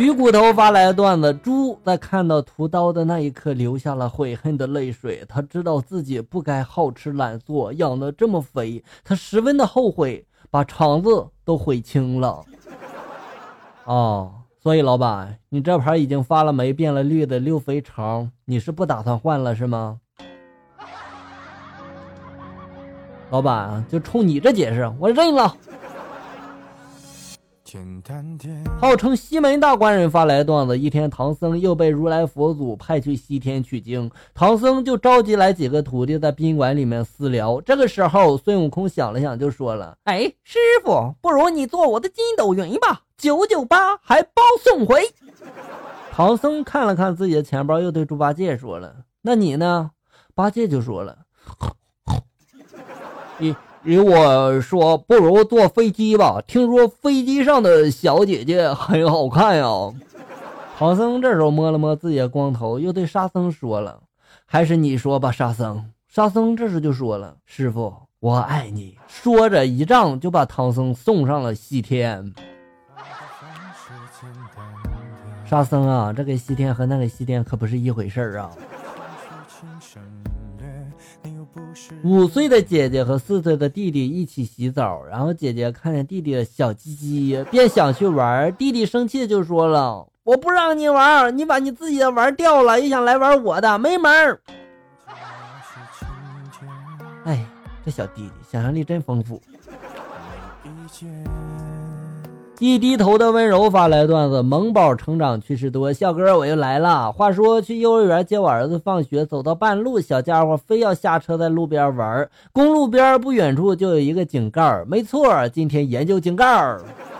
鱼骨头发来的段子：猪在看到屠刀的那一刻流下了悔恨的泪水。他知道自己不该好吃懒做，养得这么肥，他十分的后悔，把肠子都悔青了。哦，所以老板，你这盘已经发了霉、变了绿的溜肥肠，你是不打算换了是吗？老板，就冲你这解释，我认了。号称西门大官人发来段子：一天，唐僧又被如来佛祖派去西天取经，唐僧就召集来几个徒弟在宾馆里面私聊。这个时候，孙悟空想了想，就说了：“哎，师傅，不如你做我的筋斗云吧，九九八还包送回。”唐僧看了看自己的钱包，又对猪八戒说了：“那你呢？”八戒就说了：“你。”与我说，不如坐飞机吧。听说飞机上的小姐姐很好看呀。唐僧这时候摸了摸自己的光头，又对沙僧说了：“还是你说吧，沙僧。”沙僧这时就说了：“师傅，我爱你。”说着一仗就把唐僧送上了西天。沙僧啊，这个西天和那个西天可不是一回事儿啊。五岁的姐姐和四岁的弟弟一起洗澡，然后姐姐看见弟弟的小鸡鸡，便想去玩。弟弟生气就说了：“我不让你玩，你把你自己的玩掉了，又想来玩我的，没门儿！”哎，这小弟弟想象力真丰富。一低头的温柔发来段子：萌宝成长趣事多，笑哥我又来了。话说去幼儿园接我儿子放学，走到半路，小家伙非要下车在路边玩。公路边不远处就有一个井盖，没错，今天研究井盖。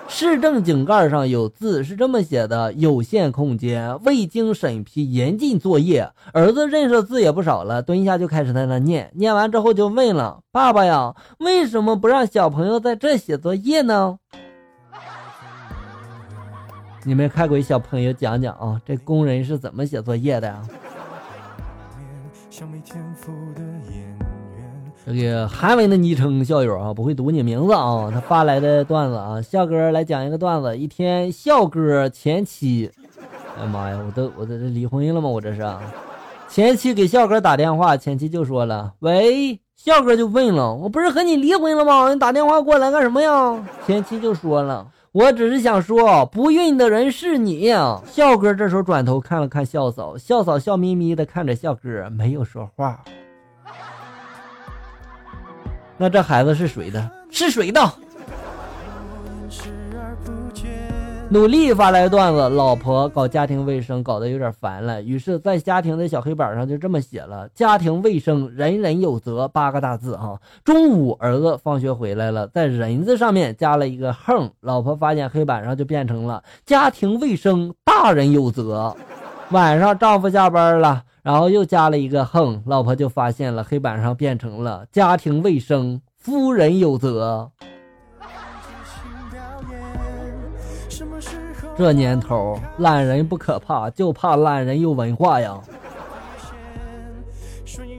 市政井盖上有字，是这么写的：有限空间，未经审批，严禁作业。儿子认识的字也不少了，蹲下就开始在那念。念完之后就问了：“爸爸呀，为什么不让小朋友在这写作业呢？”你们快给小朋友讲讲啊，这工人是怎么写作业的呀？这个韩文的昵称校友啊，不会读你名字啊。他发来的段子啊，笑哥来讲一个段子。一天，笑哥前妻，哎呀妈呀，我都我这这离婚了吗？我这是前妻给笑哥打电话，前妻就说了：“喂。”笑哥就问了：“我不是和你离婚了吗？你打电话过来干什么呀？”前妻就说了。我只是想说，不孕的人是你。笑哥这时候转头看了看笑嫂，笑嫂笑眯眯的看着笑哥，没有说话。那这孩子是谁的？是谁的？努力发来段子，老婆搞家庭卫生搞得有点烦了，于是，在家庭的小黑板上就这么写了：“家庭卫生，人人有责。”八个大字哈。中午，儿子放学回来了，在人字上面加了一个横，老婆发现黑板上就变成了“家庭卫生，大人有责”。晚上，丈夫下班了，然后又加了一个横，老婆就发现了黑板上变成了“家庭卫生，夫人有责”。这年头，懒人不可怕，就怕懒人有文化呀。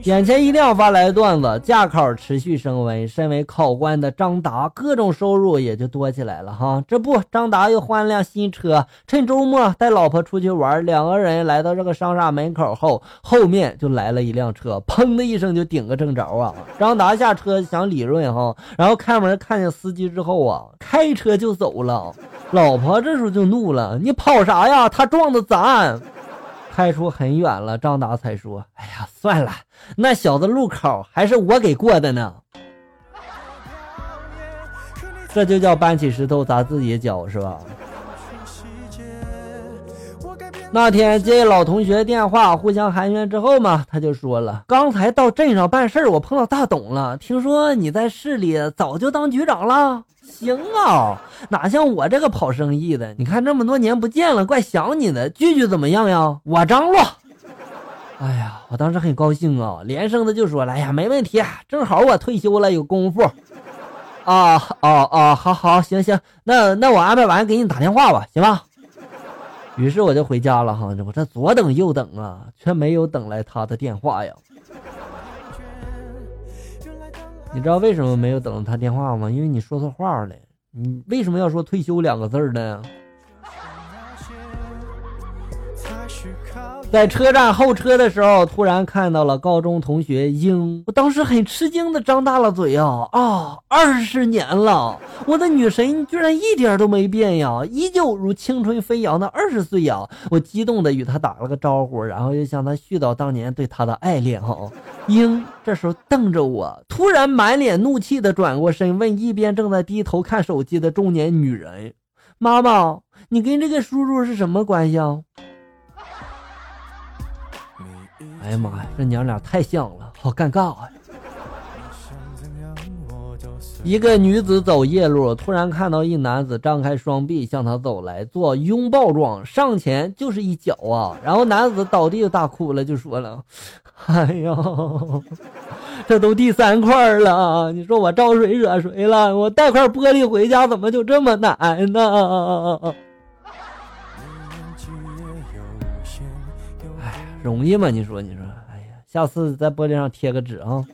眼前一亮，发来段子：驾考持续升温，身为考官的张达，各种收入也就多起来了哈。这不，张达又换了辆新车，趁周末带老婆出去玩。两个人来到这个商厦门口后，后面就来了一辆车，砰的一声就顶个正着啊！张达下车想理论哈，然后开门看见司机之后啊，开车就走了。老婆这时候就怒了：“你跑啥呀？他撞的咱。”开出很远了，张达才说：“哎呀，算了，那小子路口还是我给过的呢。”这就叫搬起石头砸自己脚，是吧？那天接老同学电话，互相寒暄之后嘛，他就说了：“刚才到镇上办事我碰到大董了，听说你在市里早就当局长了。”行啊，哪像我这个跑生意的？你看这么多年不见了，怪想你的。句句怎么样呀？我张罗。哎呀，我当时很高兴啊，连声的就说了：“哎呀，没问题，正好我退休了，有功夫。”啊啊啊！好好行行，那那我安排完给你打电话吧，行吧？于是我就回家了哈，我这左等右等啊，却没有等来他的电话呀。你知道为什么没有等到他电话吗？因为你说错话了。你为什么要说退休两个字呢？在车站候车的时候，突然看到了高中同学英，我当时很吃惊的张大了嘴啊啊！二十年了，我的女神居然一点都没变呀，依旧如青春飞扬的二十岁呀！我激动的与她打了个招呼，然后又向她絮叨当年对她的爱恋哈。英这时候瞪着我，突然满脸怒气的转过身问一边正在低头看手机的中年女人：“妈妈，你跟这个叔叔是什么关系啊？”哎呀妈呀，这娘俩太像了，好尴尬啊！一个女子走夜路，突然看到一男子张开双臂向她走来，做拥抱状，上前就是一脚啊！然后男子倒地就大哭了，就说了：“哎呀，这都第三块了，你说我招谁惹谁了？我带块玻璃回家怎么就这么难呢？”哎，容易吗？你说，你说，哎呀，下次在玻璃上贴个纸啊！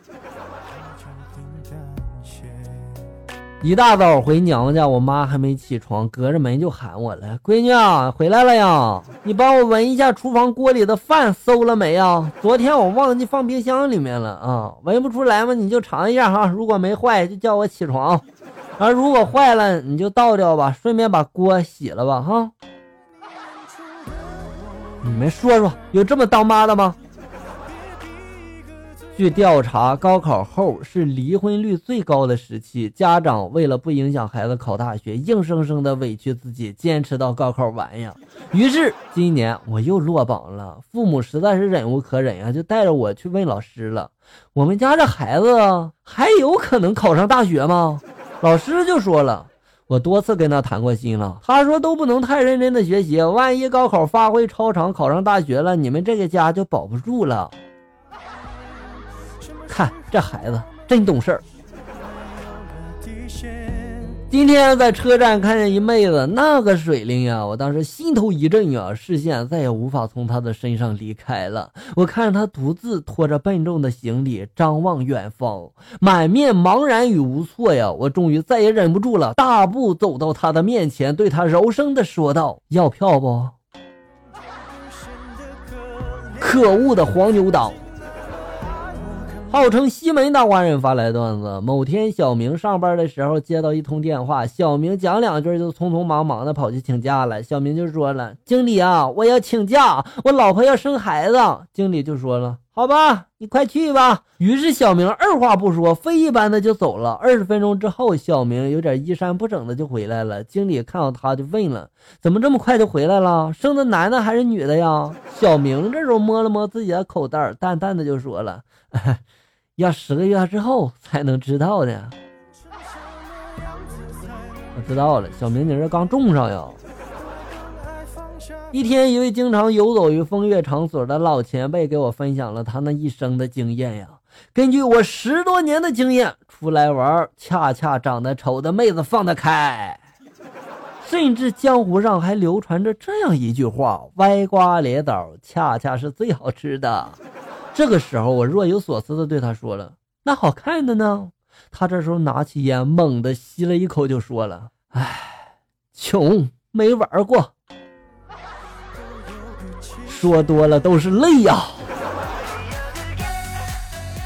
一大早回娘家，我妈还没起床，隔着门就喊我了：“闺女啊，回来了呀！你帮我闻一下厨房锅里的饭馊了没呀？昨天我忘记放冰箱里面了啊！闻不出来吗？你就尝一下哈，如果没坏就叫我起床，啊，如果坏了你就倒掉吧，顺便把锅洗了吧哈。你们说说，有这么当妈的吗？”据调查，高考后是离婚率最高的时期。家长为了不影响孩子考大学，硬生生的委屈自己，坚持到高考完呀。于是今年我又落榜了，父母实在是忍无可忍呀，就带着我去问老师了：“我们家这孩子还有可能考上大学吗？”老师就说了：“我多次跟他谈过心了，他说都不能太认真的学习，万一高考发挥超常，考上大学了，你们这个家就保不住了。”看这孩子真懂事儿。今天在车站看见一妹子，那个水灵呀，我当时心头一震呀，视线再也无法从她的身上离开了。我看着她独自拖着笨重的行李，张望远方，满面茫然与无措呀。我终于再也忍不住了，大步走到她的面前，对她柔声的说道：“要票不？”可恶的黄牛党！号称西门大官人发来段子：某天，小明上班的时候接到一通电话，小明讲两句就匆匆忙忙的跑去请假了。小明就说了：“经理啊，我要请假，我老婆要生孩子。”经理就说了：“好吧，你快去吧。”于是小明二话不说，飞一般的就走了。二十分钟之后，小明有点衣衫不整的就回来了。经理看到他就问了：“怎么这么快就回来了？生的男的还是女的呀？”小明这时候摸了摸自己的口袋，淡淡的就说了。要十个月之后才能知道的。我知道了，小明，你这刚种上呀。一天，一位经常游走于风月场所的老前辈给我分享了他那一生的经验呀。根据我十多年的经验，出来玩恰恰长得丑的妹子放得开。甚至江湖上还流传着这样一句话：歪瓜裂枣恰恰是最好吃的。这个时候，我若有所思的对他说了：“那好看的呢？”他这时候拿起烟，猛地吸了一口，就说了：“唉，穷，没玩过。”说多了都是泪呀。